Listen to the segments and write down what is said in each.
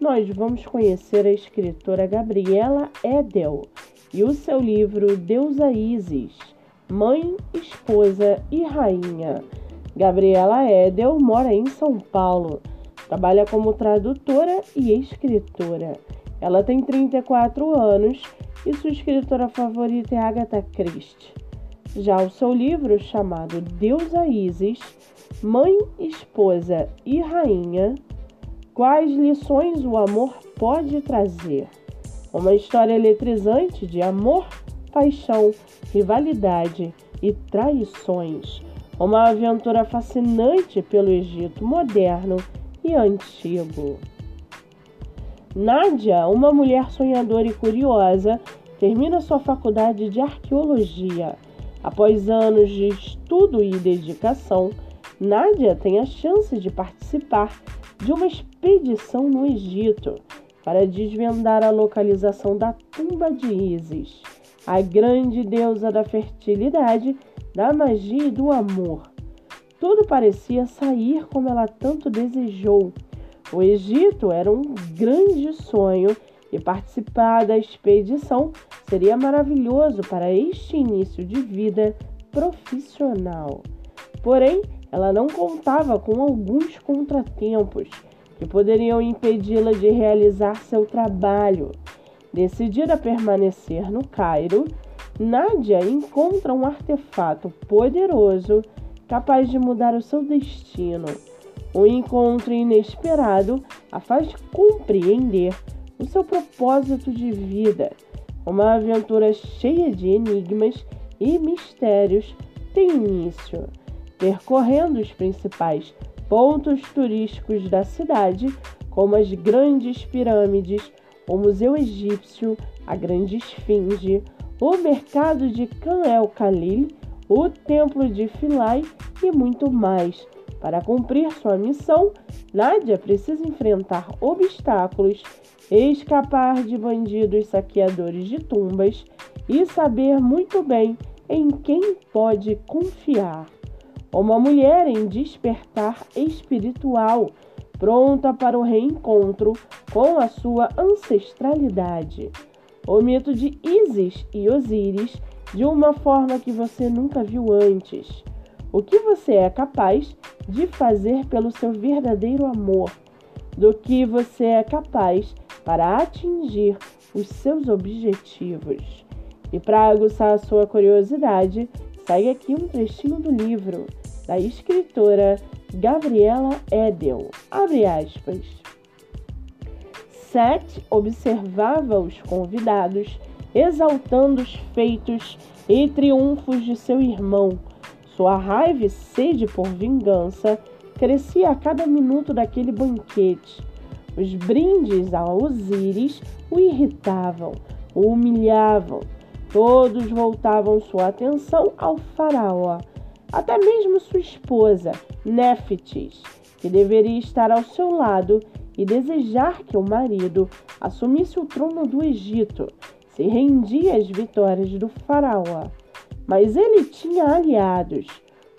nós vamos conhecer a escritora Gabriela Edel e o seu livro Deusa Isis, Mãe, Esposa e Rainha. Gabriela Edel mora em São Paulo, trabalha como tradutora e escritora. Ela tem 34 anos e sua escritora favorita é Agatha Christie. Já o seu livro, chamado Deusa Isis, Mãe, Esposa e Rainha, Quais lições o amor pode trazer? Uma história eletrizante de amor, paixão, rivalidade e traições. Uma aventura fascinante pelo Egito moderno e antigo. Nádia, uma mulher sonhadora e curiosa, termina sua faculdade de arqueologia. Após anos de estudo e dedicação, Nádia tem a chance de participar de uma expedição no Egito para desvendar a localização da tumba de Isis, a grande deusa da fertilidade, da magia e do amor. Tudo parecia sair como ela tanto desejou. O Egito era um grande sonho e participar da expedição seria maravilhoso para este início de vida profissional. Porém, ela não contava com alguns contratempos que poderiam impedi-la de realizar seu trabalho. Decidida a permanecer no Cairo, Nádia encontra um artefato poderoso capaz de mudar o seu destino. O encontro inesperado a faz compreender o seu propósito de vida. Uma aventura cheia de enigmas e mistérios tem início percorrendo os principais pontos turísticos da cidade, como as grandes pirâmides, o Museu Egípcio, a Grande Esfinge, o mercado de Khan el-Khalil, o Templo de Philae e muito mais. Para cumprir sua missão, Nádia precisa enfrentar obstáculos, escapar de bandidos saqueadores de tumbas e saber muito bem em quem pode confiar uma mulher em despertar espiritual, pronta para o reencontro com a sua ancestralidade. O mito de Isis e Osíris de uma forma que você nunca viu antes. O que você é capaz de fazer pelo seu verdadeiro amor, do que você é capaz para atingir os seus objetivos. E para aguçar a sua curiosidade, segue aqui um trechinho do livro da escritora Gabriela Edel. Abre aspas. Seth observava os convidados, exaltando os feitos e triunfos de seu irmão. Sua raiva e sede por vingança crescia a cada minuto daquele banquete. Os brindes a Osíris o irritavam, o humilhavam. Todos voltavam sua atenção ao faraó até mesmo sua esposa, Néfitis, que deveria estar ao seu lado e desejar que o marido assumisse o trono do Egito, se rendia às vitórias do faraó. Mas ele tinha aliados.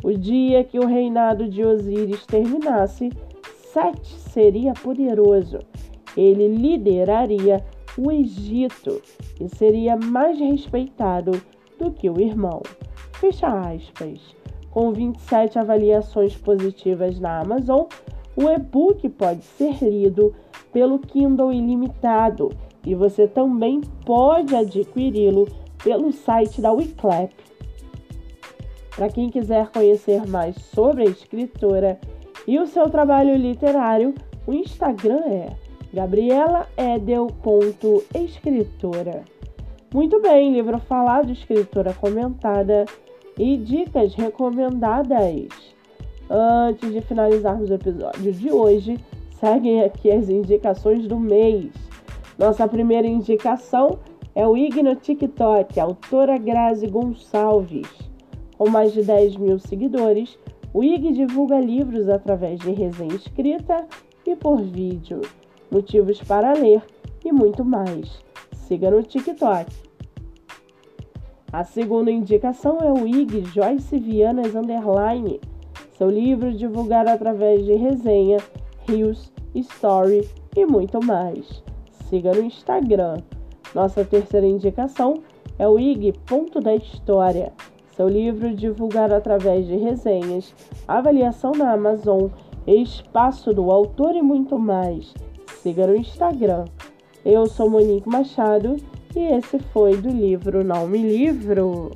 O dia que o reinado de Osíris terminasse, Sete seria poderoso. Ele lideraria o Egito e seria mais respeitado do que o irmão. Fecha aspas com 27 avaliações positivas na Amazon, o e-book pode ser lido pelo Kindle Ilimitado e você também pode adquiri-lo pelo site da Wiclap. Para quem quiser conhecer mais sobre a escritora e o seu trabalho literário, o Instagram é gabrielaedel.escritora. Muito bem, livro falado, escritora comentada e dicas recomendadas. Antes de finalizarmos o episódio de hoje, Seguem aqui as indicações do mês. Nossa primeira indicação é o IG no TikTok, autora Grazi Gonçalves. Com mais de 10 mil seguidores, o IG divulga livros através de resenha escrita e por vídeo, motivos para ler e muito mais. Siga no TikTok. A segunda indicação é o IG Joyce Vianas Underline, seu livro divulgado através de resenha, reels, story e muito mais. Siga no Instagram. Nossa terceira indicação é o IG Ponto da História, seu livro divulgado através de resenhas, avaliação na Amazon, espaço do autor e muito mais. Siga no Instagram. Eu sou Monique Machado e esse foi do livro Não Me Livro.